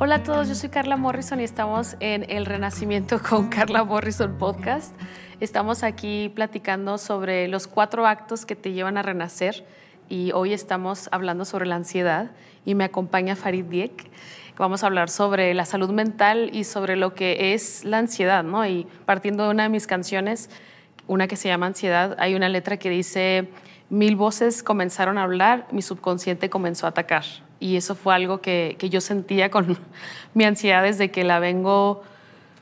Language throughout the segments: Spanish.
Hola a todos, yo soy Carla Morrison y estamos en El Renacimiento con Carla Morrison Podcast. Estamos aquí platicando sobre los cuatro actos que te llevan a renacer y hoy estamos hablando sobre la ansiedad y me acompaña Farid Diek. Vamos a hablar sobre la salud mental y sobre lo que es la ansiedad, ¿no? Y partiendo de una de mis canciones, una que se llama Ansiedad, hay una letra que dice, mil voces comenzaron a hablar, mi subconsciente comenzó a atacar y eso fue algo que, que, yo sentía con mi ansiedad desde que la vengo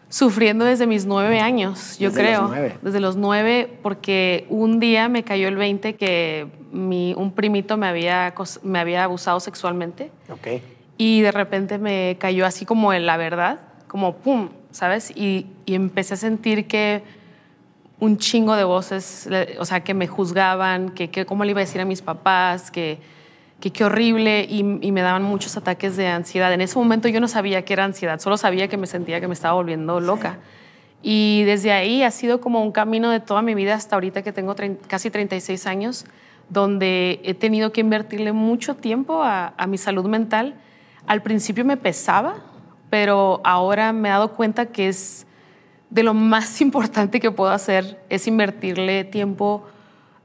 sufriendo desde mis nueve años, yo desde creo. Los nueve. Desde los nueve, porque un día me cayó el 20 que mi, un primito me había, me había abusado sexualmente. Ok. Y de repente me cayó así como en la verdad, como pum, ¿sabes? Y, y empecé a sentir que un chingo de voces, o sea, que me juzgaban, que, que cómo le iba a decir a mis papás, que que qué horrible y, y, me daban muchos ataques de ansiedad. En ese momento yo no sabía que era ansiedad, solo sabía que me sentía que me estaba volviendo loca. Y desde ahí ha sido como un camino de toda mi vida hasta ahorita que tengo casi 36 años, donde he tenido que invertirle mucho tiempo a, a mi salud mental. Al principio me pesaba, pero ahora me he dado cuenta que es de lo más importante que puedo hacer, es invertirle tiempo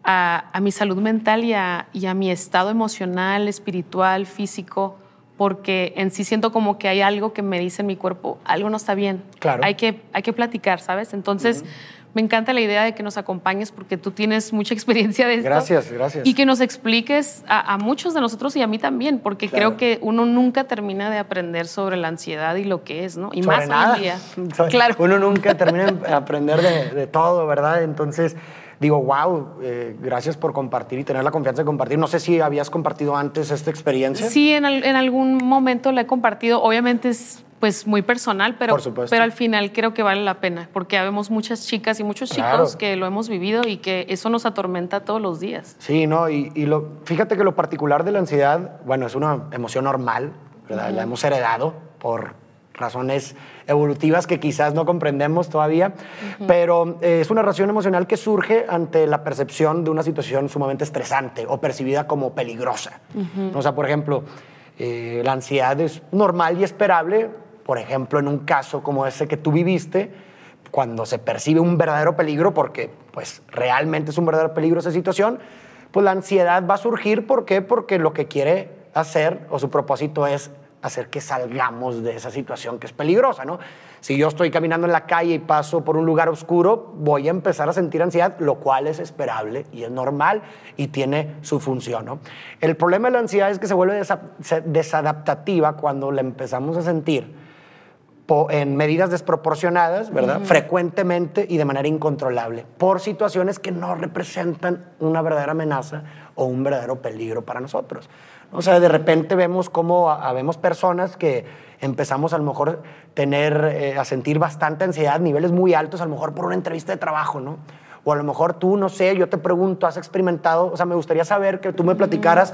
a, a, mi salud mental y a, y a, mi estado emocional, espiritual, físico, porque en sí siento como que hay algo que me dice en mi cuerpo, algo no está bien. Claro. Hay que, hay que platicar, ¿sabes? Entonces, uh -huh. me encanta la idea de que nos acompañes porque tú tienes mucha experiencia de esto. Gracias, gracias. Y que nos expliques a, a muchos de nosotros y a mí también, porque Claro. creo que uno nunca termina de aprender sobre la ansiedad y lo que es, ¿no? Y Sobre más nada. hoy en día. Sobre- Claro. Uno nunca termina de aprender de, de todo, ¿verdad? Entonces, digo, wow, eh, gracias por compartir y tener la confianza de compartir. No sé si habías compartido antes esta experiencia. Sí, en, al- en algún momento la he compartido. Obviamente es pues muy personal, pero, pero al final creo que vale la pena, porque habemos muchas chicas y muchos chicos Claro. que lo hemos vivido y que eso nos atormenta todos los días. Sí, no, y, y lo, fíjate que lo particular de la ansiedad, bueno, es una emoción normal, ¿verdad? La hemos heredado por razones evolutivas que quizás no comprendemos todavía, pero eh, es una reacción emocional que surge ante la percepción de una situación sumamente estresante o percibida como peligrosa. O sea, por ejemplo, eh, la ansiedad es normal y esperable, por ejemplo, en un caso como ese que tú viviste, cuando se percibe un verdadero peligro, porque pues realmente es un verdadero peligro esa situación, pues la ansiedad va a surgir. ¿Por qué? Porque lo que quiere hacer o su propósito es hacer que salgamos de esa situación que es peligrosa, ¿no? Si yo estoy caminando en la calle y paso por un lugar oscuro, voy a empezar a sentir ansiedad, lo cual es esperable y es normal y tiene su función, ¿no? El problema de la ansiedad es que se vuelve desadaptativa cuando la empezamos a sentir en medidas desproporcionadas, ¿verdad? Frecuentemente y de manera incontrolable, por situaciones que no representan una verdadera amenaza o un verdadero peligro para nosotros. O sea, de repente vemos cómo habemos personas que empezamos a lo mejor tener, eh, a sentir bastante ansiedad, niveles muy altos, a lo mejor por una entrevista de trabajo, ¿no? O a lo mejor tú, no sé, yo te pregunto, ¿has experimentado? O sea, me gustaría saber que tú me platicaras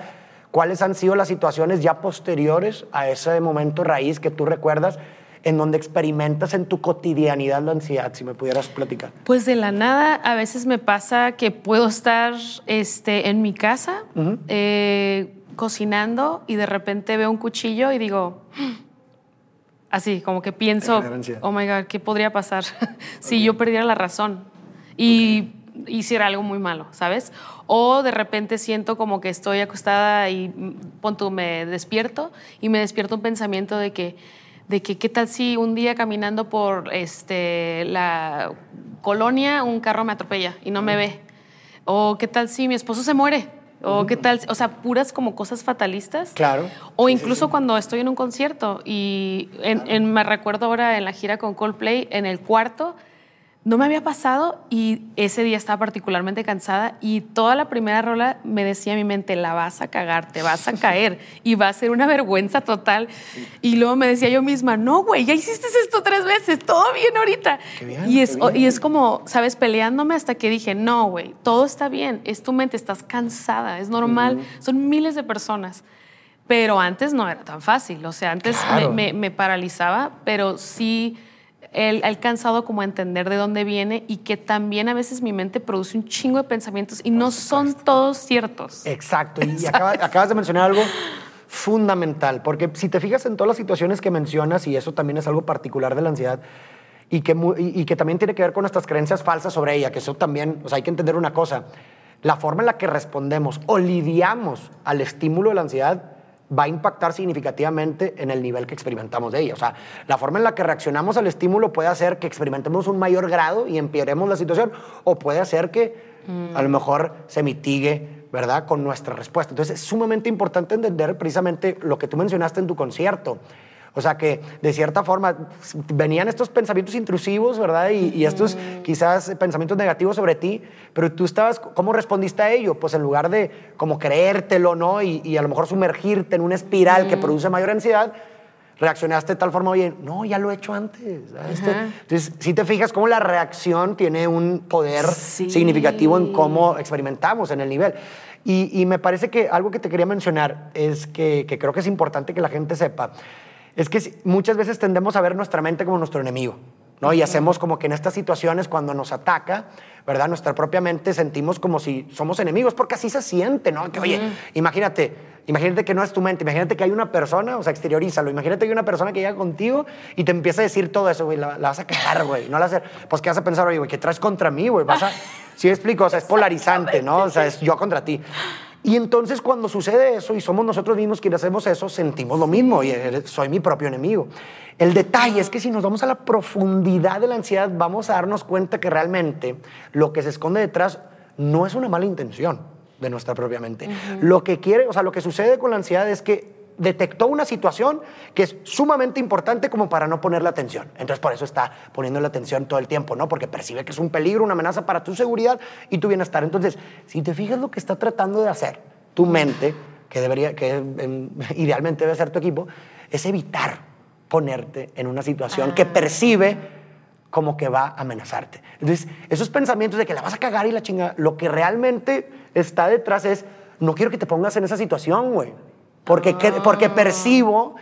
cuáles han sido las situaciones ya posteriores a ese momento raíz que tú recuerdas en donde experimentas en tu cotidianidad la ansiedad, si me pudieras platicar. Pues de la nada, a veces me pasa que puedo estar este, en mi casa eh, cocinando y de repente veo un cuchillo y digo, así, como que pienso, oh my God, ¿qué podría pasar si yo perdiera la razón y hiciera algo muy malo, ¿sabes? O de repente siento como que estoy acostada y mm, pon tú, me despierto y me despierto un pensamiento de que, de que qué tal si un día caminando por este, la colonia un carro me atropella y no me ve. O qué tal si mi esposo se muere. O qué tal, o sea, puras como cosas fatalistas. Claro. O sí, incluso sí. cuando estoy en un concierto y en- en- me recuerdo ahora en la gira con Coldplay, en el cuarto, no me había pasado y ese día estaba particularmente cansada y toda la primera rola me decía en mi mente, la vas a cagar, te vas a caer y va a ser una vergüenza total. Y luego me decía yo misma, no, güey, ya hiciste esto tres veces, todo bien ahorita. Qué bien, y, es, qué bien. y es como, ¿sabes? Peleándome hasta que dije, no, güey, todo está bien, es tu mente, estás cansada, es normal, son miles de personas. Pero antes no era tan fácil, o sea, antes Claro. me, me- me paralizaba, pero sí he alcanzado como a entender de dónde viene y que también a veces mi mente produce un chingo de pensamientos y no son todos ciertos. Exacto. Y acaba- acabas de mencionar algo fundamental, porque si te fijas en todas las situaciones que mencionas, y eso también es algo particular de la ansiedad, y que, y, que también tiene que ver con nuestras creencias falsas sobre ella, que eso también, o sea, hay que entender una cosa, la forma en la que respondemos o lidiamos al estímulo de la ansiedad va a impactar significativamente en el nivel que experimentamos de ella. O sea, la forma en la que reaccionamos al estímulo puede hacer que experimentemos un mayor grado y empeoremos la situación, o puede hacer que a lo mejor se mitigue, ¿verdad?, con nuestra respuesta. Entonces, es sumamente importante entender precisamente lo que tú mencionaste en tu concierto. O sea que de cierta forma venían estos pensamientos intrusivos, ¿verdad? Y, estos quizás pensamientos negativos sobre ti, pero tú estabas, ¿cómo respondiste a ello? Pues en lugar de como creértelo, ¿no? Y, a lo mejor sumergirte en una espiral que produce mayor ansiedad, reaccionaste de tal forma, oye, no, ya lo he hecho antes. Este, entonces, si te fijas cómo la reacción tiene un poder significativo en cómo experimentamos en el nivel. Y, me parece que algo que te quería mencionar es que, que creo que es importante que la gente sepa es que muchas veces tendemos a ver nuestra mente como nuestro enemigo. ¿no? Y hacemos como que en estas situaciones, cuando nos ataca, ¿verdad? Nuestra propia mente sentimos como si somos enemigos, porque así se siente, ¿no? Que, oye, imagínate, imagínate que no es tu mente, imagínate que hay una persona, o sea, exteriorízalo, imagínate que hay una persona que llega contigo y te empieza a decir todo eso, güey, la, vas a cagar, güey, no la hacer, pues ¿qué vas a pensar, oye, güey, ¿qué traes contra mí, güey? Vas a, ¿sí explico? O sea, es polarizante, ¿no? O sea, es yo contra ti. Y entonces cuando sucede eso y somos nosotros mismos quienes hacemos eso, sentimos lo mismo y soy mi propio enemigo. El detalle es que si nos vamos a la profundidad de la ansiedad, vamos a darnos cuenta que realmente lo que se esconde detrás no es una mala intención de nuestra propia mente. Lo que quiere, o sea, lo que sucede con la ansiedad es que detectó una situación que es sumamente importante como para no ponerle atención. Entonces por eso está poniéndole atención todo el tiempo, ¿no? Porque percibe que es un peligro, una amenaza para tu seguridad y tu bienestar. Entonces, si te fijas lo que está tratando de hacer tu mente, que debería, que em, idealmente debe ser tu equipo, es evitar ponerte en una situación que ah. percibe como que va a amenazarte. Entonces, esos pensamientos de que la vas a cagar y la chinga, lo que realmente está detrás es, no quiero que te pongas en esa situación, güey porque, porque ah. percibo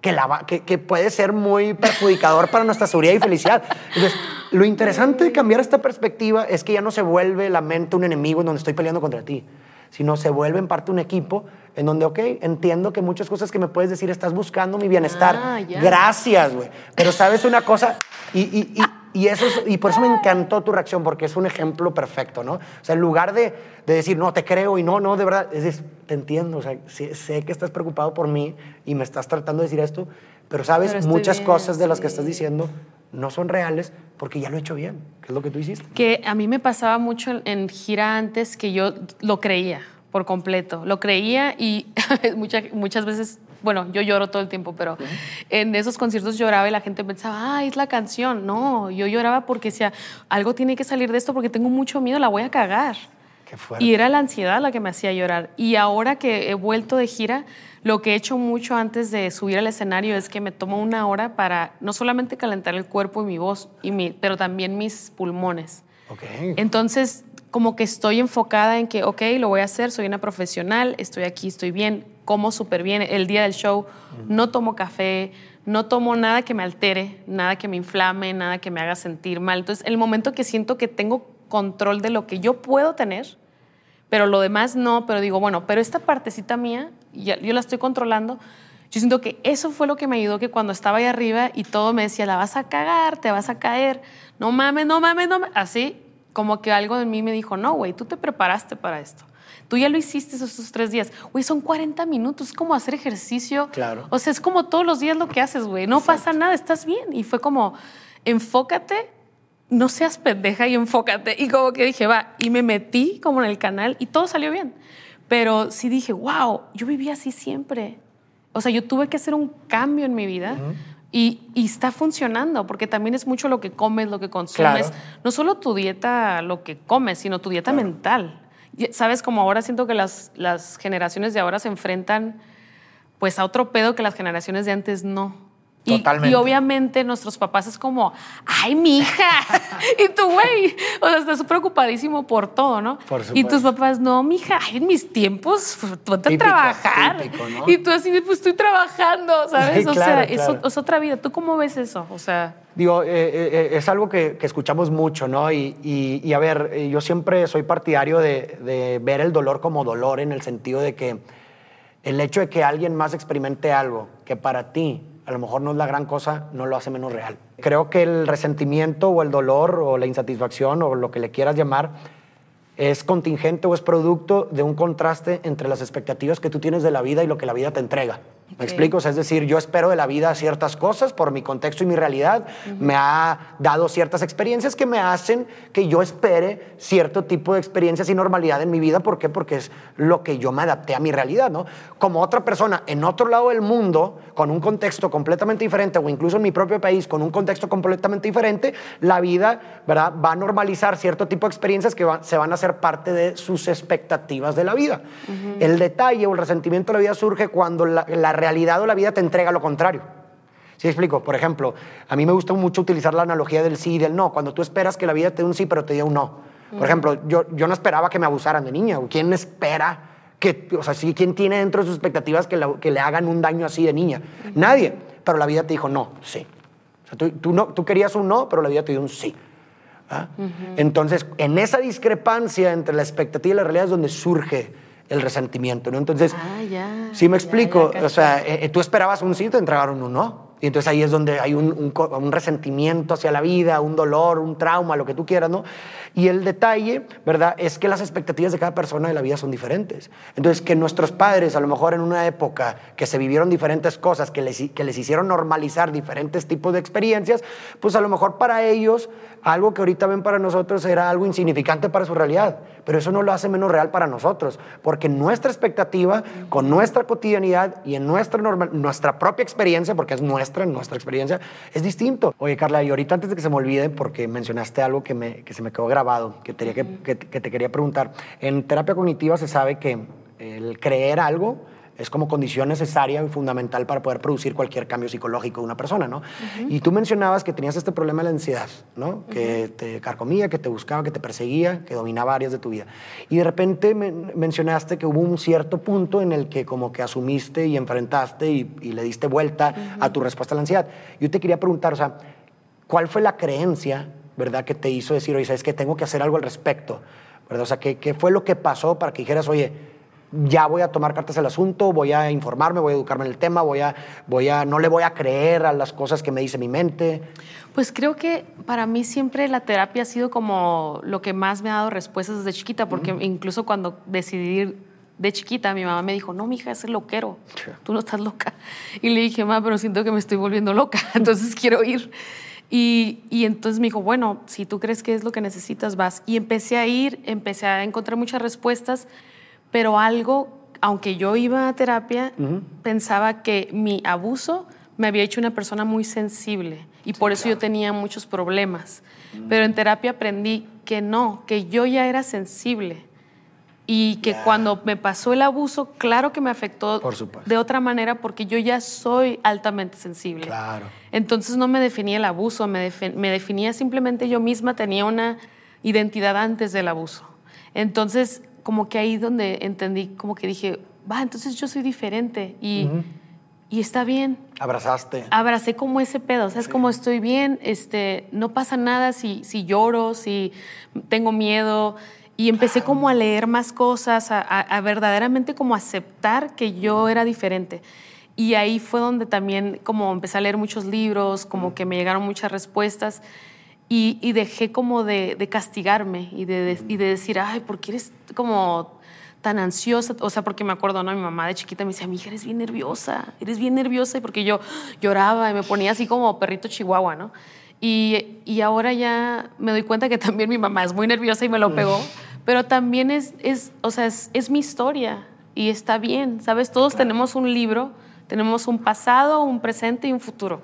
que, la, que, que, puede ser muy perjudicador para nuestra seguridad y felicidad. Entonces, lo interesante de cambiar esta perspectiva es que ya no se vuelve la mente un enemigo en donde estoy peleando contra ti, sino se vuelve en parte un equipo en donde, ok, entiendo que muchas cosas que me puedes decir, estás buscando mi bienestar. Ah, Gracias, güey. Pero sabes una cosa, y, y, y y, eso y por eso me encantó tu reacción, porque es un ejemplo perfecto, ¿no? O sea, en lugar de, de decir, no, te creo y no, no, de verdad, es decir, te entiendo, o sea, sé, que estás preocupado por mí y me estás tratando de decir esto, pero sabes, muchas cosas de las que estás diciendo no son reales porque ya lo he hecho bien, que es lo que tú hiciste. Que a mí me pasaba mucho en gira antes que yo lo creía por completo, lo creía y muchas, muchas veces bueno, yo lloro todo el tiempo, pero en esos conciertos lloraba y la gente pensaba, ah, es la canción. No, yo lloraba porque decía, algo tiene que salir de esto porque tengo mucho miedo, la voy a cagar. Qué y era la ansiedad la que me hacía llorar. Y ahora que he vuelto de gira, lo que he hecho mucho antes de subir al escenario es que me tomo una hora para no solamente calentar el cuerpo y mi voz, y mi, pero también mis pulmones. Okay. Entonces, como que estoy enfocada en que, ok, lo voy a hacer, soy una profesional, estoy aquí, estoy bien, como súper bien. El día del show no tomo café, no tomo nada que me altere, nada que me inflame, nada que me haga sentir mal. Entonces, el momento que siento que tengo control de lo que yo puedo tener, pero lo demás no, pero digo, bueno, pero esta partecita mía, yo la estoy controlando. Yo siento que eso fue lo que me ayudó que cuando estaba ahí arriba y todo me decía, la vas a cagar, te vas a caer, no mames, no mames, no mames. Así, como que algo de mí me dijo, no, güey, tú te preparaste para esto. Tú ya lo hiciste esos tres días. Güey, son 40 minutos, es como hacer ejercicio. Claro. O sea, es como todos los días lo que haces, güey. No pasa nada, estás bien. Y fue como, enfócate, no seas pendeja y enfócate. Y como que dije, va, y me metí como en el canal y todo salió bien. Pero sí dije, wow, yo vivía así siempre. O sea, yo tuve que hacer un cambio en mi vida. Y, y, está funcionando, porque también es mucho lo que comes, lo que consumes. No solo tu dieta, lo que comes, sino tu dieta mental. Sabes, como ahora siento que las, las generaciones de ahora se enfrentan pues a otro pedo que las generaciones de antes no. Y, y, obviamente nuestros papás es como, ay, mi hija. y tú, güey, o sea, estás preocupadísimo por todo, ¿no? Por y tus papás, no, mi hija, en mis tiempos, ponte a trabajar. Y tú así, pues estoy trabajando, ¿sabes? o sea, Es, otra vida. ¿Tú cómo ves eso? O sea. Digo, eh, eh, eh, es algo que, que, escuchamos mucho, ¿no? Y, y, a ver, yo siempre soy partidario de, de ver el dolor como dolor en el sentido de que el hecho de que alguien más experimente algo que para ti a lo mejor no es la gran cosa, no lo hace menos real. Creo que el resentimiento o el dolor o la insatisfacción o lo que le quieras llamar es contingente o es producto de un contraste entre las expectativas que tú tienes de la vida y lo que la vida te entrega. ¿Me explico? es decir, yo espero de la vida ciertas cosas por mi contexto y mi realidad. Me ha dado ciertas experiencias que me hacen que yo espere cierto tipo de experiencias y normalidad en mi vida. ¿Por qué? Porque es lo que yo me adapté a mi realidad, ¿no? Como otra persona en otro lado del mundo, con un contexto completamente diferente, o incluso en mi propio país, con un contexto completamente diferente, la vida, ¿verdad? Va a normalizar cierto tipo de experiencias que se van a hacer parte de sus expectativas de la vida. El detalle o el resentimiento de la vida surge cuando la, la realidad o la vida te entrega lo contrario. ¿Sí explico? Por ejemplo, a mí me gusta mucho utilizar la analogía del sí y del no. Cuando tú esperas que la vida te dé un sí, pero te dé un no. Por ejemplo, yo, yo no esperaba que me abusaran de niña. ¿Quién espera que, o sea, ¿quién tiene dentro de sus expectativas que, que le hagan un daño así de niña? Nadie. Pero la vida te dijo no, sí. O sea, tú, tú, no, tú querías un no, pero la vida te dio un sí. ¿Ah? Entonces, en esa discrepancia entre la expectativa y la realidad es donde surge el resentimiento, ¿no? Entonces, ah, sí me explico, o sea, eh, eh, tú esperabas un sí, te entregaron un no. Y entonces ahí es donde hay un, un, resentimiento hacia la vida, un dolor, un trauma, lo que tú quieras, ¿no? Y el detalle, ¿verdad? Es que las expectativas de cada persona de la vida son diferentes. Entonces, que nuestros padres, a lo mejor en una época que se vivieron diferentes cosas, que les, que les hicieron normalizar diferentes tipos de experiencias, pues a lo mejor para ellos algo que ahorita ven para nosotros era algo insignificante para su realidad, pero eso no lo hace menos real para nosotros, porque nuestra expectativa, con nuestra cotidianidad y en nuestra, nuestra propia experiencia, porque es nuestra, nuestra experiencia, es distinto. Oye, Carla, y ahorita antes de que se me olvide, porque mencionaste algo que, me, que se me quedó grabado, que, tenía que, que, que te quería preguntar, en terapia cognitiva se sabe que el creer algo, es como condición necesaria y fundamental para poder producir cualquier cambio psicológico de una persona, ¿no? Y tú mencionabas que tenías este problema de la ansiedad, ¿no? Que te carcomía, que te buscaba, que te perseguía, que dominaba áreas de tu vida. Y de repente mencionaste que hubo un cierto punto en el que como que asumiste y enfrentaste y, le diste vuelta a tu respuesta a la ansiedad. Yo te quería preguntar, o sea, ¿cuál fue la creencia, verdad, que te hizo decir, oye, sabes que tengo que hacer algo al respecto? ¿Verdad? O sea, ¿qué, ¿qué fue lo que pasó para que dijeras, oye, ya voy a tomar cartas del asunto, voy a informarme, voy a educarme en el tema, voy a, voy a, no le voy a creer a las cosas que me dice mi mente. Pues creo que para mí siempre la terapia ha sido como lo que más me ha dado respuestas desde chiquita, porque incluso cuando decidí ir de chiquita, mi mamá me dijo, no, mija, es loquero, tú no estás loca. Y le dije, mamá, pero siento que me estoy volviendo loca, entonces quiero ir. Y, y, entonces me dijo, bueno, si tú crees que es lo que necesitas, vas. Y empecé a ir, empecé a encontrar muchas respuestas pero algo, aunque yo iba a terapia, pensaba que mi abuso me había hecho una persona muy sensible y por eso yo tenía muchos problemas. Pero en terapia aprendí que no, que yo ya era sensible y que cuando me pasó el abuso, claro que me afectó de otra manera porque yo ya soy altamente sensible. Claro. Entonces no me definía el abuso, me, me definía simplemente yo misma, tenía una identidad antes del abuso. Entonces como que ahí donde entendí, como que dije, va, entonces yo soy diferente y, y está bien. Abrazaste. Abracé como ese pedo, o sea, es como estoy bien, este, no pasa nada si, si lloro, si tengo miedo. Y empecé como a leer más cosas, a, a, verdaderamente como aceptar que yo era diferente. Y ahí fue donde también como empecé a leer muchos libros, como que me llegaron muchas respuestas. Y, dejé como de, castigarme y de, y de, decir, ay, ¿por qué eres como tan ansiosa? O sea, porque me acuerdo, ¿no? Mi mamá de chiquita me decía, mi hija, eres bien nerviosa, eres bien nerviosa. Y porque yo lloraba y me ponía así como perrito chihuahua, ¿no? Y, y ahora ya me doy cuenta que también mi mamá es muy nerviosa y me lo pegó. Pero también es, es o sea, es, es mi historia y está bien, ¿sabes? Todos tenemos un libro, tenemos un pasado, un presente y un futuro.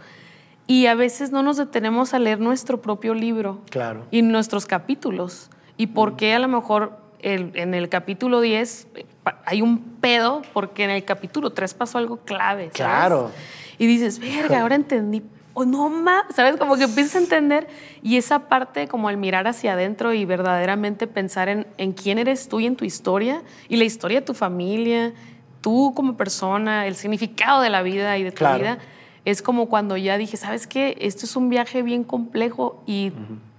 Y a veces no nos detenemos a leer nuestro propio libro claro. y nuestros capítulos. ¿Y por qué a lo mejor en el capítulo 10 eh, hay un pedo? Porque en el capítulo 3 pasó algo clave. Claro. Y dices, verga, ahora entendí. O no más, ¿sabes? Como que empiezas a entender. Y esa parte, como el mirar hacia adentro y verdaderamente pensar en, en quién eres tú y en tu historia y la historia de tu familia, tú como persona, el significado de la vida y de tu vida es como cuando ya dije, ¿sabes qué? Esto es un viaje bien complejo y,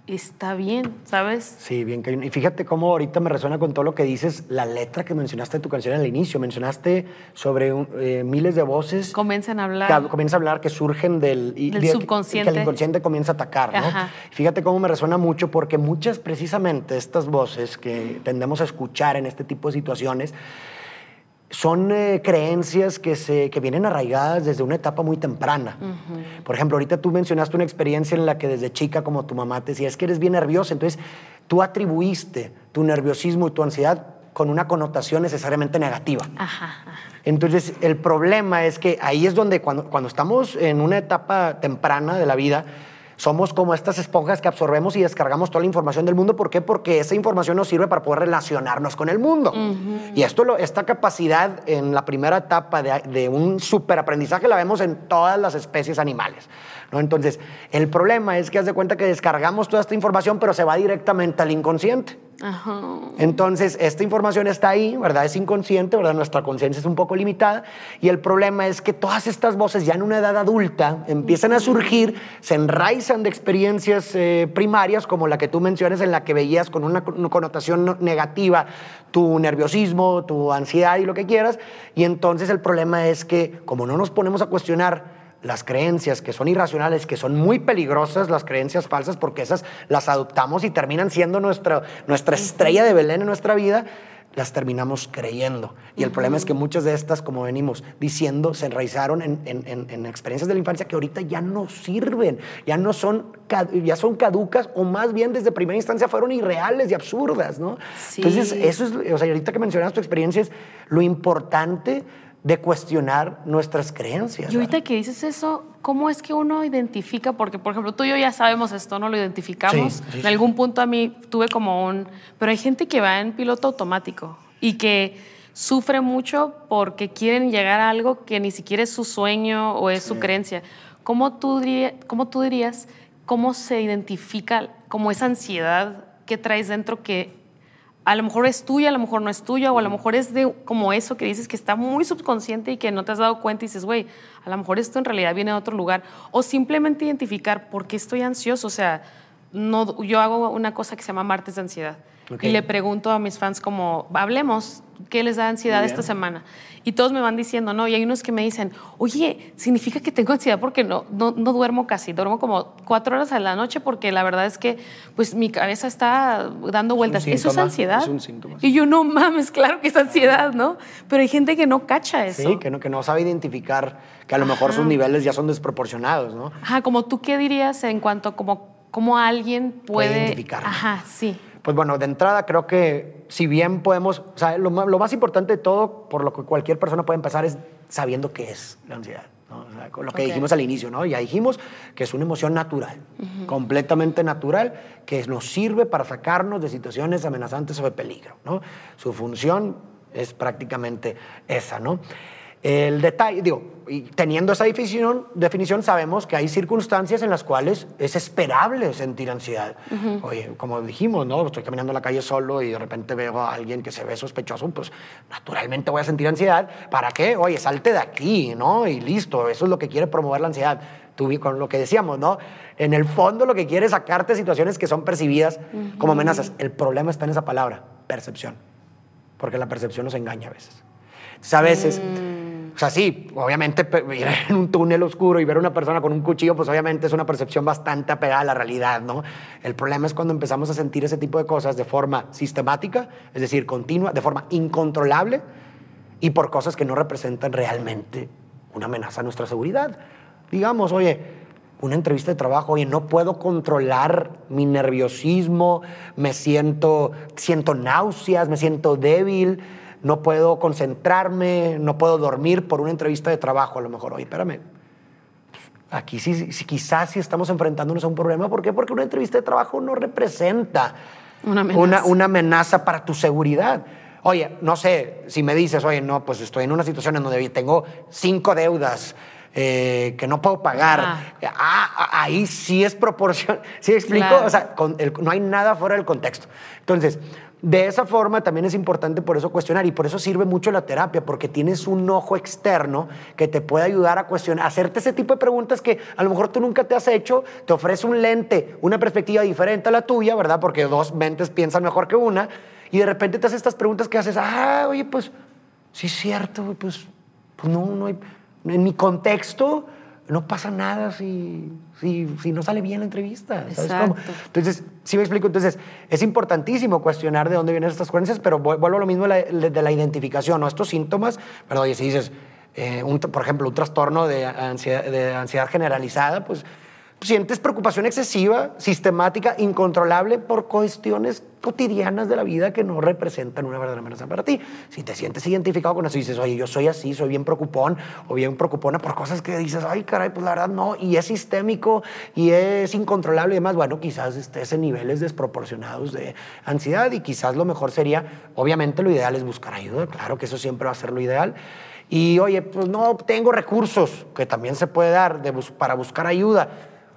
está bien, ¿sabes? Sí, bien. que- Y fíjate cómo ahorita me resuena con todo lo que dices, la letra que mencionaste de tu canción al inicio. Mencionaste sobre eh, miles de voces Comienzan a hablar. que comienza a hablar que surgen del, y- Del de- subconsciente. Que el inconsciente comienza a atacar, ¿no? Ajá. Fíjate cómo me resuena mucho porque muchas precisamente estas voces que tendemos a escuchar en este tipo de situaciones son eh, creencias que, se, que vienen arraigadas desde una etapa muy temprana. Por ejemplo, ahorita tú mencionaste una experiencia en la que desde chica, como tu mamá te decía, es que eres bien nerviosa, entonces tú atribuiste tu nerviosismo y tu ansiedad con una connotación necesariamente negativa. Ajá, ajá. Entonces, el problema es que ahí es donde cuando, cuando estamos en una etapa temprana de la vida, somos como estas esponjas que absorbemos y descargamos toda la información del mundo. ¿Por qué? Porque esa información nos sirve para poder relacionarnos con el mundo. Y esto, esta capacidad en la primera etapa de, de un superaprendizaje la vemos en todas las especies animales. ¿no? Entonces, el problema es que haz de cuenta que descargamos toda esta información, pero se va directamente al inconsciente. Ajá. Entonces, esta información está ahí, ¿verdad? Es inconsciente, ¿verdad? Nuestra conciencia es un poco limitada y el problema es que todas estas voces ya en una edad adulta empiezan a surgir, se enraizan de experiencias eh, primarias como la que tú mencionas en la que veías con una con- connotación no- negativa tu nerviosismo, tu ansiedad y lo que quieras y entonces el problema es que como no nos ponemos a cuestionar las creencias que son irracionales, que son muy peligrosas, las creencias falsas, porque esas las adoptamos y terminan siendo nuestra, nuestra estrella de Belén en nuestra vida, las terminamos creyendo. Y el problema es que muchas de estas, como venimos diciendo, se enraizaron en, en- en- en experiencias de la infancia que ahorita ya no sirven, ya no son, ya son caducas o más bien desde primera instancia fueron irreales y absurdas, ¿no? Sí. Entonces, eso es, o sea, ahorita que mencionas tu experiencia es lo importante de cuestionar nuestras creencias. Y ahorita que dices eso, ¿cómo es que uno identifica? Porque, por ejemplo, tú y yo ya sabemos esto, ¿no? Lo identificamos. Sí, sí, en sí. algún punto a mí tuve como un... Pero hay gente que va en piloto automático y que sufre mucho porque quieren llegar a algo que ni siquiera es su sueño o es su creencia. ¿Cómo tú, diría- ¿Cómo tú dirías cómo se identifica como esa ansiedad que traes dentro que a lo mejor es tuya, a lo mejor no es tuya, o a lo mejor es de como eso que dices que está muy subconsciente y que no te has dado cuenta y dices, güey, a lo mejor esto en realidad viene de otro lugar. O simplemente identificar por qué estoy ansioso. O sea, no, yo hago una cosa que se llama martes de ansiedad. Ok. Y le pregunto a mis fans como, hablemos, ¿qué les da ansiedad esta semana? Y todos me van diciendo, no, y hay unos que me dicen, oye, significa que tengo ansiedad porque no, no, no duermo casi, duermo como cuatro horas a la noche porque la verdad es que pues mi cabeza está dando vueltas. ¿Eso es ansiedad? es un síntoma. Y yo, no mames, claro que es ansiedad, ¿no? Pero hay gente que no cacha eso. Sí, que no, que no sabe identificar que a lo mejor sus niveles ya son desproporcionados, ¿no? Ajá, como tú, ¿qué dirías en cuanto a como, cómo alguien puede... identificarlo. Ajá, sí. Pues bueno, de entrada creo que si bien podemos, o sea, lo, más importante de todo, por lo que cualquier persona puede empezar, es sabiendo qué es la ansiedad. ¿no? O sea, con lo que dijimos al inicio, ¿no? Ya dijimos que es una emoción natural, completamente natural, que nos sirve para sacarnos de situaciones amenazantes o de peligro, ¿no? Su función es prácticamente esa, ¿no? El detalle, digo, y teniendo esa definición, definición, sabemos que hay circunstancias en las cuales es esperable sentir ansiedad. Oye, como dijimos, ¿no? Estoy caminando en la calle solo y de repente veo a alguien que se ve sospechoso, pues naturalmente voy a sentir ansiedad. ¿Para qué? Oye, salte de aquí, ¿no? Y listo, eso es lo que quiere promover la ansiedad. Tú, con lo que decíamos, ¿no? En el fondo lo que quiere es sacarte situaciones que son percibidas como amenazas. El problema está en esa palabra, percepción. Porque la percepción nos engaña a veces. Entonces, a veces, o sea, sí, obviamente ir en un túnel oscuro y ver a una persona con un cuchillo, pues obviamente es una percepción bastante apegada a la realidad, ¿no? El problema es cuando empezamos a sentir ese tipo de cosas de forma sistemática, es decir, continua, de forma incontrolable y por cosas que no representan realmente una amenaza a nuestra seguridad. Digamos, oye, una entrevista de trabajo, oye, no puedo controlar mi nerviosismo, me siento, siento náuseas, me siento débil, no puedo concentrarme, no puedo dormir por una entrevista de trabajo, a lo mejor, oye, espérame. Aquí sí, sí, quizás sí estamos enfrentándonos a un problema. ¿Por qué? Porque una entrevista de trabajo no representa Una amenaza. una, una amenaza para tu seguridad. Oye, no sé, si me dices, oye, no, pues estoy en una situación en donde tengo cinco deudas eh, que no puedo pagar. Ah, ah, ahí sí es proporción. ¿Sí explico? Claro. O sea, con el- no hay nada fuera del contexto. Entonces, de esa forma también es importante por eso cuestionar y por eso sirve mucho la terapia, porque tienes un ojo externo que te puede ayudar a cuestionar, hacerte ese tipo de preguntas que a lo mejor tú nunca te has hecho, te ofrece un lente, una perspectiva diferente a la tuya, ¿verdad? Porque dos mentes piensan mejor que una y de repente te haces estas preguntas que haces, ah, oye, pues sí es cierto, pues, pues no, no hay, en mi contexto no pasa nada si, si, si, no sale bien la entrevista. ¿sabes cómo? Entonces, sí me explico. Entonces, es importantísimo cuestionar de dónde vienen estas creencias, pero vuelvo a lo mismo de la, identificación, ¿no? Estos síntomas, pero oye, si dices, eh, por ejemplo, un trastorno de ansiedad, de ansiedad generalizada, pues sientes preocupación excesiva, sistemática, incontrolable por cuestiones cotidianas de la vida que no representan una verdadera amenaza para ti. Si te sientes identificado con eso y dices, oye, yo soy así, soy bien preocupón o bien preocupona por cosas que dices, ay, caray, pues la verdad no, y es sistémico y es incontrolable y demás, bueno, quizás estés en niveles desproporcionados de ansiedad y quizás lo mejor sería, obviamente lo ideal es buscar ayuda, claro que eso siempre va a ser lo ideal. Y oye, pues no tengo recursos, que también se puede dar de para buscar ayuda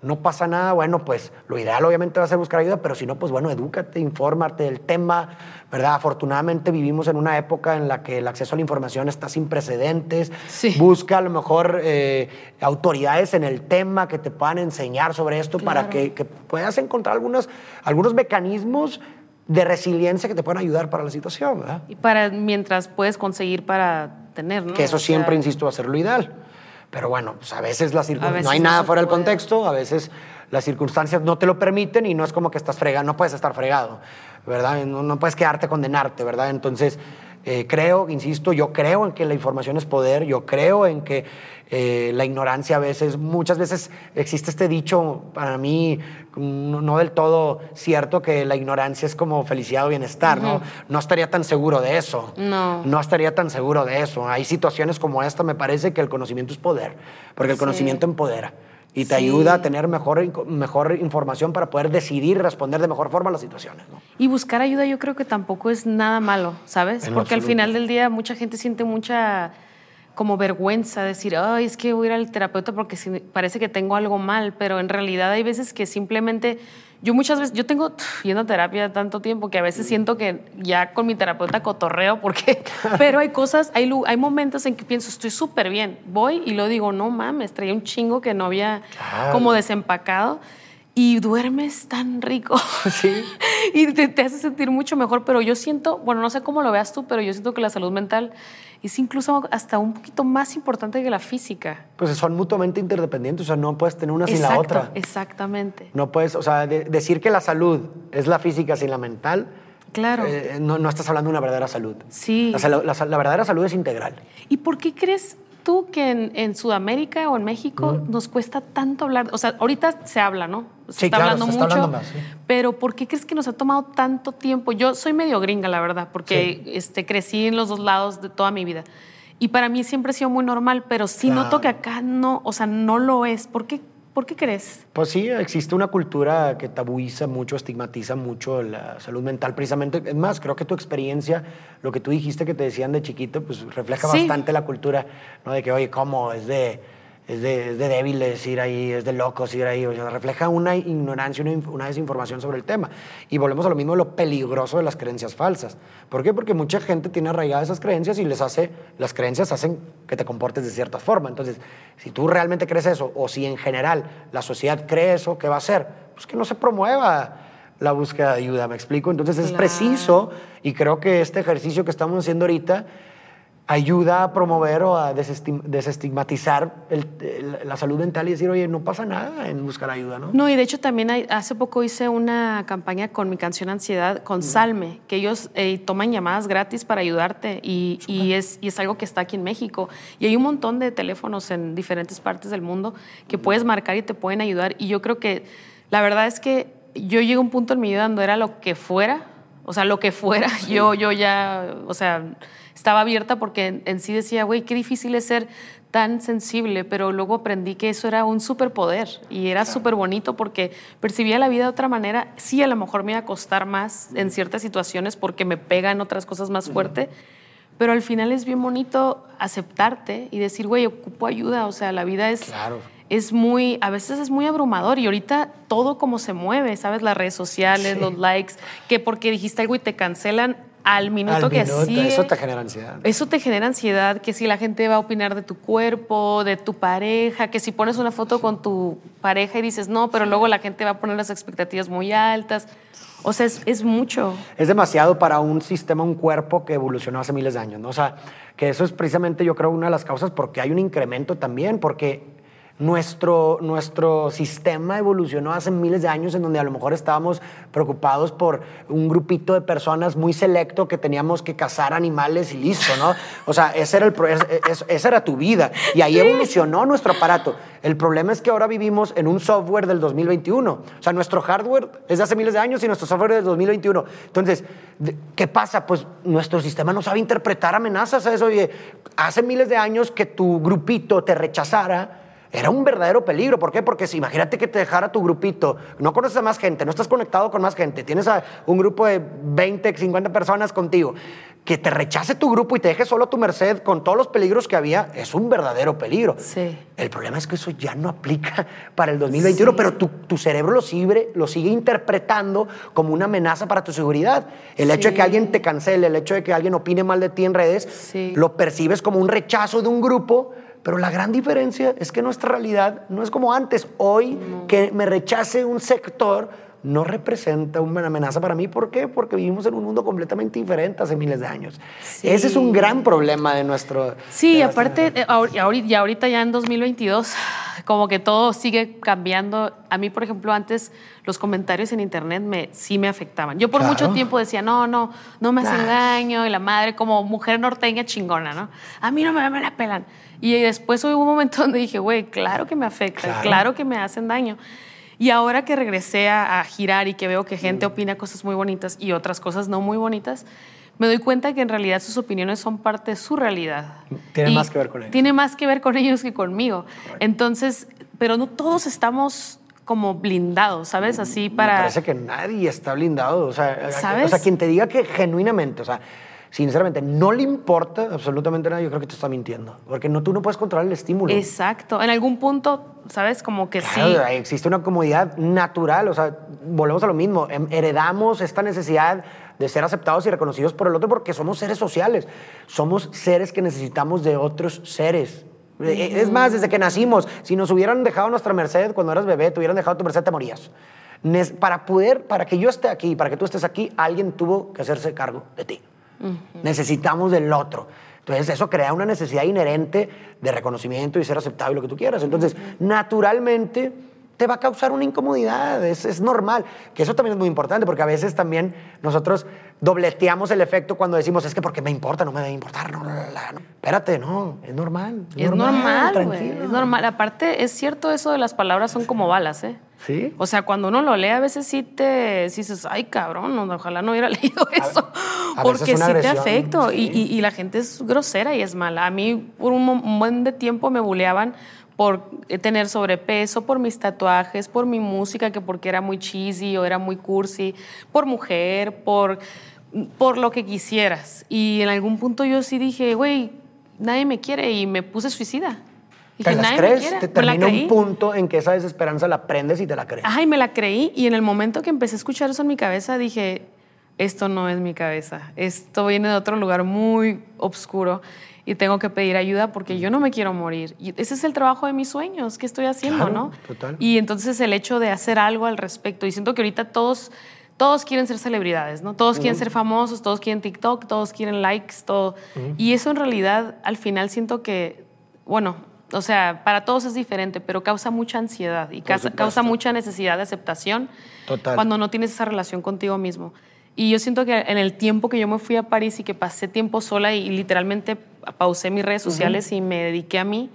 no pasa nada, bueno, pues lo ideal obviamente va a ser buscar ayuda, pero si no, pues bueno, edúcate, infórmate del tema, ¿verdad? Afortunadamente vivimos en una época en la que el acceso a la información está sin precedentes. Busca a lo mejor eh, autoridades en el tema que te puedan enseñar sobre esto para que, puedas encontrar algunos, algunos mecanismos de resiliencia que te puedan ayudar para la situación, ¿verdad? Y para mientras puedes conseguir para tener, ¿no? Que eso siempre, insisto, va a ser lo ideal. Pero bueno, pues a veces las no hay nada fuera del contexto, a veces las circunstancias no te lo permiten y no es como que estás fregado, no puedes estar fregado, ¿verdad? No, no puedes quedarte condenarte, ¿verdad? Entonces, eh, creo, insisto, yo creo en que la información es poder, yo creo en que eh, la ignorancia a veces, muchas veces existe este dicho, para mí no, del todo cierto, que la ignorancia es como felicidad o bienestar, ¿no? No estaría tan seguro de eso. No. No estaría tan seguro de eso. Hay situaciones como esta, me parece que el conocimiento es poder, porque el conocimiento empodera y te ayuda a tener mejor, mejor información para poder decidir y responder de mejor forma a las situaciones. Y buscar ayuda yo creo que tampoco es nada malo, ¿sabes? Porque al final del día mucha gente siente mucha como vergüenza decir, ay, es que voy a ir al terapeuta porque parece que tengo algo mal, pero en realidad hay veces que simplemente yo muchas veces, yo tengo yendo a terapia tanto tiempo que a veces siento que ya con mi terapeuta cotorreo, porque, pero hay cosas, hay, hay momentos en que pienso, estoy súper bien, voy y lo digo, no mames, traía un chingo que no había como desempacado y duermes tan rico. Sí. y te, te, hace sentir mucho mejor, pero yo siento, bueno, no sé cómo lo veas tú, pero yo siento que la salud mental es incluso hasta un poquito más importante que la física. Pues son mutuamente interdependientes, o sea, no puedes tener una sin la otra. Exactamente. No puedes, o sea, decir que la salud es la física sin la mental. Claro. Eh, no, no, estás hablando de una verdadera salud. Sí. La, la, verdadera salud es integral. ¿Y por qué crees tú que en, Sudamérica o en México nos cuesta tanto hablar? O sea, ahorita se habla, ¿no? Se está hablando se está mucho. Hablando más, Pero ¿por qué crees que nos ha tomado tanto tiempo? Yo soy medio gringa, la verdad, porque este, crecí en los dos lados de toda mi vida. Y para mí siempre ha sido muy normal, pero sí noto que acá no, o sea, no lo es. ¿Por qué, ¿Por qué crees? Pues sí, existe una cultura que tabuiza mucho, estigmatiza mucho la salud mental, precisamente. Es más, creo que tu experiencia, lo que tú dijiste que te decían de chiquito, pues refleja bastante la cultura, ¿no? De que, oye, ¿cómo? Es de es de, de débiles ir ahí, es de locos ir ahí, o sea, refleja una ignorancia, una, desinformación sobre el tema. Y volvemos a lo mismo, lo peligroso de las creencias falsas. ¿Por qué? Porque mucha gente tiene arraigadas esas creencias y les hace, las creencias hacen que te comportes de cierta forma. Entonces, si tú realmente crees eso, o si en general la sociedad cree eso, ¿qué va a hacer? Pues que no se promueva la búsqueda de ayuda, ¿me explico? Entonces es preciso, y creo que este ejercicio que estamos haciendo ahorita, ayuda a promover o a desestigmatizar la salud mental y decir, oye, no pasa nada en buscar ayuda, ¿no? No, y de hecho también hace poco hice una campaña con mi canción Ansiedad, con Salme, que ellos eh, toman llamadas gratis para ayudarte y, y, es, y es algo que está aquí en México. Y hay un montón de teléfonos en diferentes partes del mundo que puedes marcar y te pueden ayudar. Y yo creo que la verdad es que yo llegué a un punto en mi vida donde era lo que fuera, o sea, lo que fuera, yo, yo ya, o sea estaba abierta porque en, sí decía, güey, qué difícil es ser tan sensible, pero luego aprendí que eso era un superpoder y era súper bonito porque percibía la vida de otra manera. Sí, a lo mejor me iba a costar más en ciertas situaciones porque me pegan otras cosas más fuerte, pero al final es bien bonito aceptarte y decir, güey, ocupo ayuda, o sea, la vida es... Claro es muy, a veces es muy abrumador y ahorita todo como se mueve, ¿sabes? Las redes sociales, Sí. los likes, que porque dijiste algo y te cancelan al minuto Al que minuto, sigue. Eso te genera ansiedad. Eso te genera ansiedad, que si la gente va a opinar de tu cuerpo, de tu pareja, que si pones una foto con tu pareja y dices no, pero luego la gente va a poner las expectativas muy altas. O sea, es, es mucho. Es demasiado para un sistema, un cuerpo que evolucionó hace miles de años, ¿no? O sea, que eso es precisamente, yo creo, una de las causas porque hay un incremento también, porque nuestro, nuestro sistema evolucionó hace miles de años en donde a lo mejor estábamos preocupados por un grupito de personas muy selecto que teníamos que cazar animales y listo, ¿no? O sea, ese era, el, pro- es- es- esa era tu vida y ahí evolucionó nuestro aparato. El problema es que ahora vivimos en un software del 2021. O sea, nuestro hardware es de hace miles de años y nuestro software es del 2021. Entonces, ¿qué pasa? Pues nuestro sistema no sabe interpretar amenazas. ¿sabes? Oye, hace miles de años que tu grupito te rechazara, era un verdadero peligro. ¿Por qué? Porque si imagínate que te dejara tu grupito, no conoces a más gente, no estás conectado con más gente, tienes a un grupo de 20, 50 personas contigo, que te rechace tu grupo y te deje solo a tu merced con todos los peligros que había, es un verdadero peligro. Sí. El problema es que eso ya no aplica para el 2021, pero tu, tu cerebro lo sigue, lo sigue interpretando como una amenaza para tu seguridad. El hecho de que alguien te cancele, el hecho de que alguien opine mal de ti en redes, lo percibes como un rechazo de un grupo, pero la gran diferencia es que nuestra realidad no es como antes. Hoy que me rechace un sector no representa una amenaza para mí. ¿Por qué? Porque vivimos en un mundo completamente diferente hace miles de años. Sí. Ese es un gran problema de nuestro... Sí, de aparte, eh, ahorita, y ahorita ya en 2022, como que todo sigue cambiando. A mí, por ejemplo, antes los comentarios en internet me, sí me afectaban. Yo por Claro. mucho tiempo decía, no, no, no me hacen daño, y la madre como mujer norteña chingona, ¿no? A mí no me, me la pelan. Y después hubo un momento donde dije, güey, claro que me afecta, Claro. claro. que me hacen daño. Y ahora que regresé a, a girar y que veo que gente opina cosas muy bonitas y otras cosas no muy bonitas, me doy cuenta que en realidad sus opiniones son parte de su realidad. Tiene Y más que ver con ellos. Tiene más que ver con ellos que conmigo. Entonces, pero no todos estamos como blindados, ¿sabes? Así Me para... parece que nadie está blindado. O sea, ¿Sabes? o sea, quien te diga que genuinamente, o sea, sinceramente, no le importa absolutamente nada, yo creo que te está mintiendo. Porque no, tú no puedes controlar el estímulo. Exacto. En algún punto, ¿sabes? Como que Claro, sí. existe una comodidad natural, o sea, volvemos a lo mismo, Em- heredamos esta necesidad de ser aceptados y reconocidos por el otro porque somos seres sociales, somos seres que necesitamos de otros seres. Eh, Es más, desde que nacimos, si nos hubieran dejado nuestra merced cuando eras bebé, te hubieran dejado tu merced, te morías. Para poder, para que yo esté aquí, para que tú estés aquí, alguien tuvo que hacerse cargo de ti. Necesitamos del otro. Entonces eso crea una necesidad inherente de reconocimiento y ser aceptado y lo que tú quieras. Entonces, naturalmente te va a causar una incomodidad, es, es normal. Que eso también es muy importante porque a veces también nosotros dobleteamos el efecto cuando decimos, es que porque me importa, no me debe importar. No, no, no, no. Espérate, no, es normal. Es normal, tranquilo. Es normal. Aparte, es cierto eso de las palabras son como balas, ¿eh? Sí. O sea, cuando uno lo lee, a veces sí te sí dices, ay, cabrón, no, ojalá no hubiera leído eso. a porque sí te afecto. sí. Y, y- y la gente es grosera y es mala. A mí, por un buen de tiempo, me buleaban por eh, tener sobrepeso, por mis tatuajes, por mi música, que porque era muy cheesy o era muy cursi, por mujer, por, por lo que quisieras. Y en algún punto yo sí dije, güey, nadie me quiere y me puse suicida. Dije, ¿Te las "Nadie me crees? quiere". Te termina un punto en que esa desesperanza la prendes y te la crees. Ajá, y me la creí. Y en el momento que empecé a escuchar eso en mi cabeza, dije, esto no es mi cabeza. Esto viene de otro lugar muy oscuro y tengo que pedir ayuda porque yo no me quiero morir. Y ese es el trabajo de mis sueños que estoy haciendo, Claro, ¿no? total. Y entonces el hecho de hacer algo al respecto. Y siento que ahorita todos... Todos quieren ser celebridades, ¿no? Todos quieren ser famosos, todos quieren TikTok, todos quieren likes, todo. Y eso en realidad, al final siento que, bueno, o sea, para todos es diferente, pero causa mucha ansiedad y causa, mucha necesidad de aceptación Total. cuando no tienes esa relación contigo mismo. Y yo siento que en el tiempo que yo me fui a París y que pasé tiempo sola y, literalmente pausé mis redes sociales y me dediqué a mí,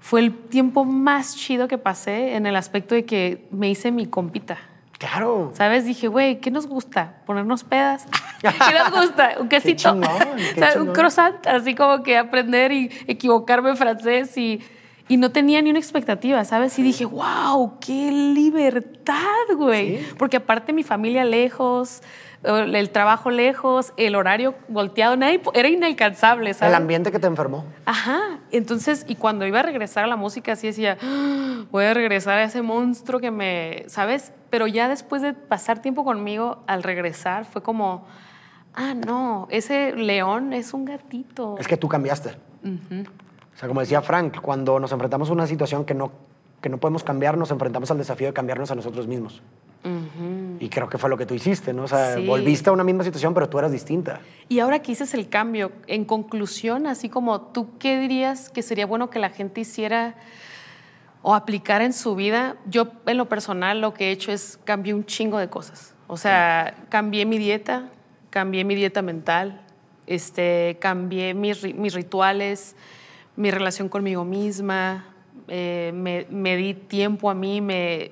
fue el tiempo más chido que pasé en el aspecto de que me hice mi compita. Claro. ¿Sabes? Dije, güey, ¿qué nos gusta? ¿Ponernos pedas? ¿Qué nos gusta? ¿Un quesito? chingón, qué O sea, un chingón. croissant, así como que aprender y equivocarme en francés y, Y no tenía ni una expectativa, ¿sabes? Y dije, wow, qué libertad, güey. Porque aparte mi familia lejos, el trabajo lejos, el horario volteado, nadie, era inalcanzable, ¿sabes? El ambiente que te enfermó. Ajá. Entonces, y cuando iba a regresar a la música, así decía, "Ah, voy a regresar a ese monstruo que me, ¿sabes? Pero ya después de pasar tiempo conmigo, al regresar, fue como, ah, no, ese león es un gatito. Es que tú cambiaste. O sea, como decía Frank, cuando nos enfrentamos a una situación que no, que no podemos cambiar, nos enfrentamos al desafío de cambiarnos a nosotros mismos. Y creo que fue lo que tú hiciste, ¿no? O sea, Sí. volviste a una misma situación, pero tú eras distinta. Y ahora que dices el cambio, en conclusión, así como tú, ¿qué dirías que sería bueno que la gente hiciera o aplicara en su vida? Yo, en lo personal, lo que he hecho es cambié un chingo de cosas. O sea, cambié mi dieta, cambié mi dieta mental, este, cambié mis, mis rituales, mi relación conmigo misma, eh, me, me di tiempo a mí, me,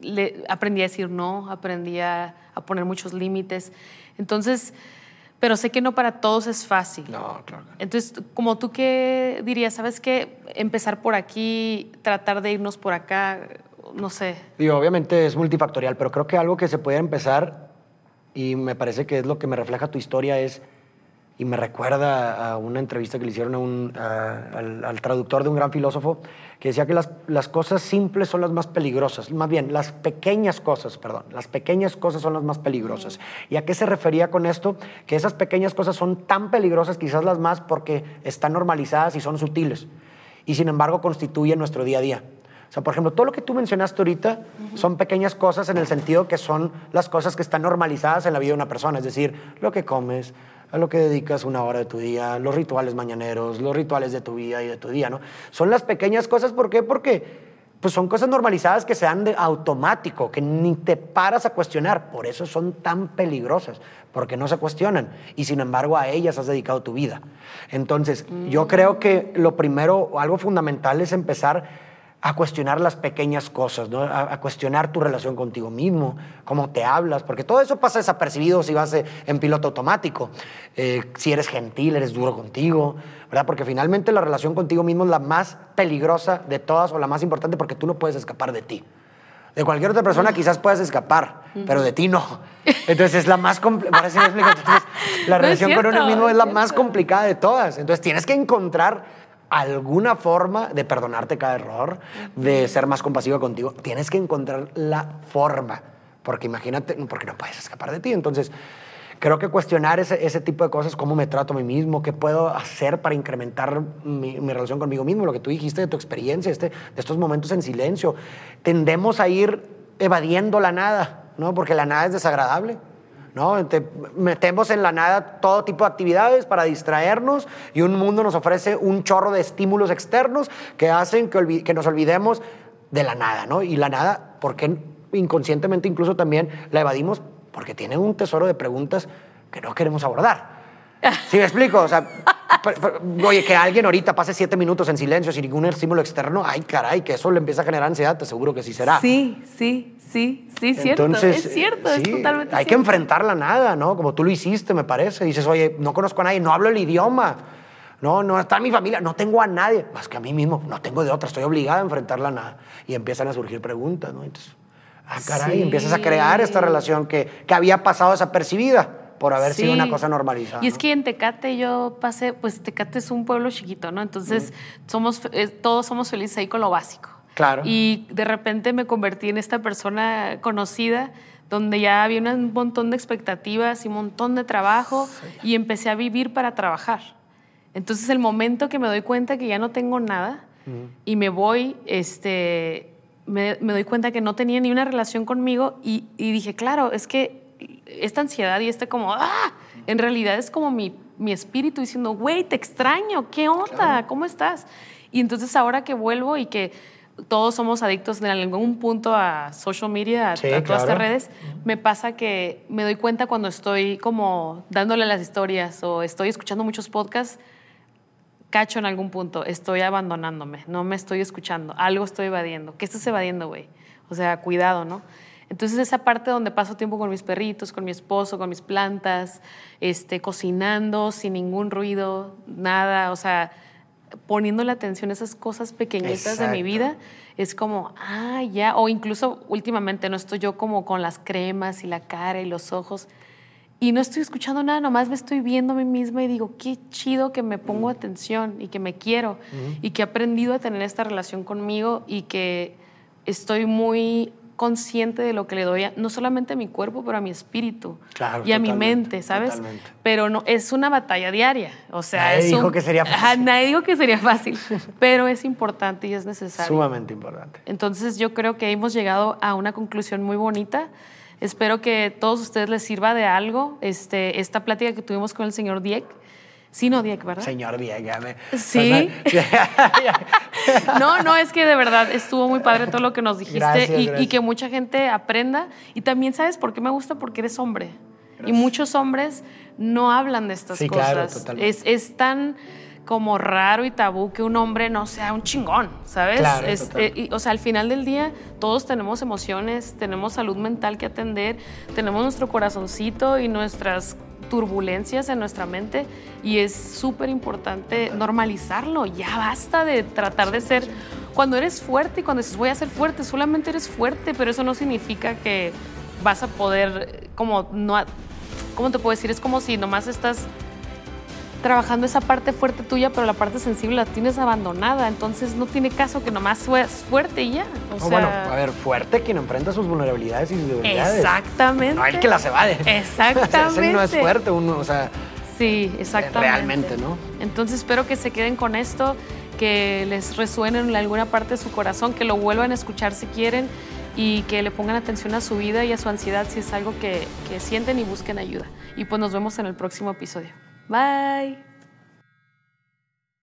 le- aprendí a decir no, aprendí a, a poner muchos límites. Entonces, pero sé que no para todos es fácil. No, claro. Entonces, como tú qué dirías, ¿sabes qué? Empezar por aquí, tratar de irnos por acá, no sé. Digo, obviamente es multifactorial, pero creo que algo que se puede empezar, y me parece que es lo que me refleja tu historia, es, y me recuerda a una entrevista que le hicieron a un- a- al, al traductor de un gran filósofo, que decía que las, las cosas simples son las más peligrosas, más bien, las pequeñas cosas, perdón, las pequeñas cosas son las más peligrosas. ¿Y a qué se refería con esto? Que esas pequeñas cosas son tan peligrosas, quizás las más, porque están normalizadas y son sutiles, y sin embargo constituyen nuestro día a día. O sea, por ejemplo, todo lo que tú mencionaste ahorita son pequeñas cosas en el sentido que son las cosas que están normalizadas en la vida de una persona, es decir, lo que comes, a lo que dedicas una hora de tu día, los rituales mañaneros, los rituales de tu vida y de tu día, ¿no? Son las pequeñas cosas, ¿por qué? Porque pues son cosas normalizadas que se dan de automático, que ni te paras a cuestionar, por eso son tan peligrosas, porque no se cuestionan y sin embargo a ellas has dedicado tu vida. Entonces, yo creo que lo primero, o algo fundamental es empezar a cuestionar las pequeñas cosas, ¿no? a, a cuestionar tu relación contigo mismo, cómo te hablas, porque todo eso pasa desapercibido si vas en piloto automático. Eh, si eres gentil, eres duro contigo, ¿verdad? Porque finalmente la relación contigo mismo es la más peligrosa de todas o la más importante porque tú no puedes escapar de ti. De cualquier otra persona quizás puedas escapar, pero de ti no. Entonces es la más complicada. La No relación con uno mismo es es la más complicada de todas. Entonces tienes que encontrar alguna forma de perdonarte cada error, de ser más compasiva contigo. Tienes que encontrar la forma, porque imagínate, porque no puedes escapar de ti. Entonces, creo que cuestionar ese, ese tipo de cosas, cómo me trato a mí mismo, qué puedo hacer para incrementar mi, mi relación conmigo mismo, lo que tú dijiste de tu experiencia, este, de estos momentos en silencio. Tendemos a ir evadiendo la nada, ¿no? Porque la nada es desagradable. ¿No? Te metemos en la nada todo tipo de actividades para distraernos y un mundo nos ofrece un chorro de estímulos externos que hacen que, nos olvidemos de la nada, ¿no? Y la nada, porque inconscientemente incluso también la evadimos? Porque tiene un tesoro de preguntas que no queremos abordar. ¿Sí me explico? O sea, oye, que alguien ahorita pase siete minutos en silencio sin ningún estímulo externo, ay, caray, que eso le empieza a generar ansiedad, te aseguro que sí será. Sí, sí, sí, sí, cierto. Entonces, es cierto, es totalmente Hay que enfrentar la nada, ¿no? Como tú lo hiciste, me parece. Dices, oye, no conozco a nadie, no hablo el idioma. No, no está mi familia, no tengo a nadie. Más que a mí mismo, no tengo de otra, estoy obligada a enfrentar la nada. Y empiezan a surgir preguntas, ¿no? Entonces, ah, caray, Sí. empiezas a crear esta relación que, que había pasado desapercibida por haber sido una cosa normalizada. Y es ¿no? que en Tecate yo pasé, pues Tecate es un pueblo chiquito, ¿no? Entonces somos, eh, todos somos felices ahí con lo básico. Claro. Y de repente me convertí en esta persona conocida donde ya había un montón de expectativas y un montón de trabajo y empecé a vivir para trabajar. Entonces el momento que me doy cuenta que ya no tengo nada y me voy, este, me, me doy cuenta que no tenía ni una relación conmigo y, y dije, claro, es que esta ansiedad y este como, ah, en realidad es como mi, mi espíritu diciendo, güey, te extraño, ¿qué onda? ¿Cómo estás? Y entonces ahora que vuelvo y que todos somos adictos en algún punto a social media, a, Sí, a todas estas redes, me pasa que me doy cuenta cuando estoy como dándole las historias o estoy escuchando muchos podcasts, cacho en algún punto, estoy abandonándome, no me estoy escuchando, algo estoy evadiendo. ¿Qué estás evadiendo, güey? O sea, cuidado, ¿no? Entonces esa parte donde paso tiempo con mis perritos, con mi esposo, con mis plantas, este, cocinando sin ningún ruido, nada, o sea, poniendo la atención a esas cosas pequeñitas de mi vida, es como, ah, ya, o incluso últimamente no estoy yo como con las cremas y la cara y los ojos. Y no estoy escuchando nada, nomás me estoy viendo a mí misma y digo, qué chido que me pongo atención y que me quiero y que he aprendido a tener esta relación conmigo y que estoy muy consciente de lo que le doy, a- no solamente a mi cuerpo, pero a mi espíritu Claro, y a mi mente, ¿sabes? totalmente. Pero no, es una batalla diaria. O sea, Nadie es dijo un- que sería Ajá, fácil. nadie dijo que sería fácil, pero es importante y es necesario. Sumamente importante. Entonces yo creo que hemos llegado a una conclusión muy bonita. Espero que todos ustedes les sirva de algo este, esta plática que tuvimos con el señor Dieck. Sí, no, Dieck, ¿verdad? Señor ya me... Sí. No, no, es que de verdad estuvo muy padre todo lo que nos dijiste Gracias, y, que mucha gente aprenda. Y también, ¿sabes por qué me gusta? Porque eres hombre. Y muchos hombres no hablan de estas Sí, claro, cosas. totalmente. es, es tan como raro y tabú que un hombre no sea un chingón, ¿sabes? Claro, Es- total. eh, y, o sea, al final del día todos tenemos emociones, tenemos salud mental que atender, tenemos nuestro corazoncito y nuestras turbulencias en nuestra mente y es súper importante normalizarlo. Ya basta de tratar de ser... Cuando eres fuerte y cuando dices voy a ser fuerte, solamente eres fuerte, pero eso no significa que vas a poder, eh, como no... ¿Cómo te puedo decir? Es como si nomás estás trabajando esa parte fuerte tuya, pero la parte sensible la tienes abandonada. Entonces no tiene caso que nomás seas fuerte y ya. O sea, bueno, a ver, fuerte quien enfrenta sus vulnerabilidades y sus debilidades. Exactamente. No el que las evade. Exactamente. Ese no es fuerte, uno, o sea, Sí, exactamente. Realmente, ¿no? Entonces espero que se queden con esto, que les resuene en alguna parte de su corazón, que lo vuelvan a escuchar si quieren y que le pongan atención a su vida y a su ansiedad si es algo que, que sienten y busquen ayuda. Y pues nos vemos en el próximo episodio. Bye.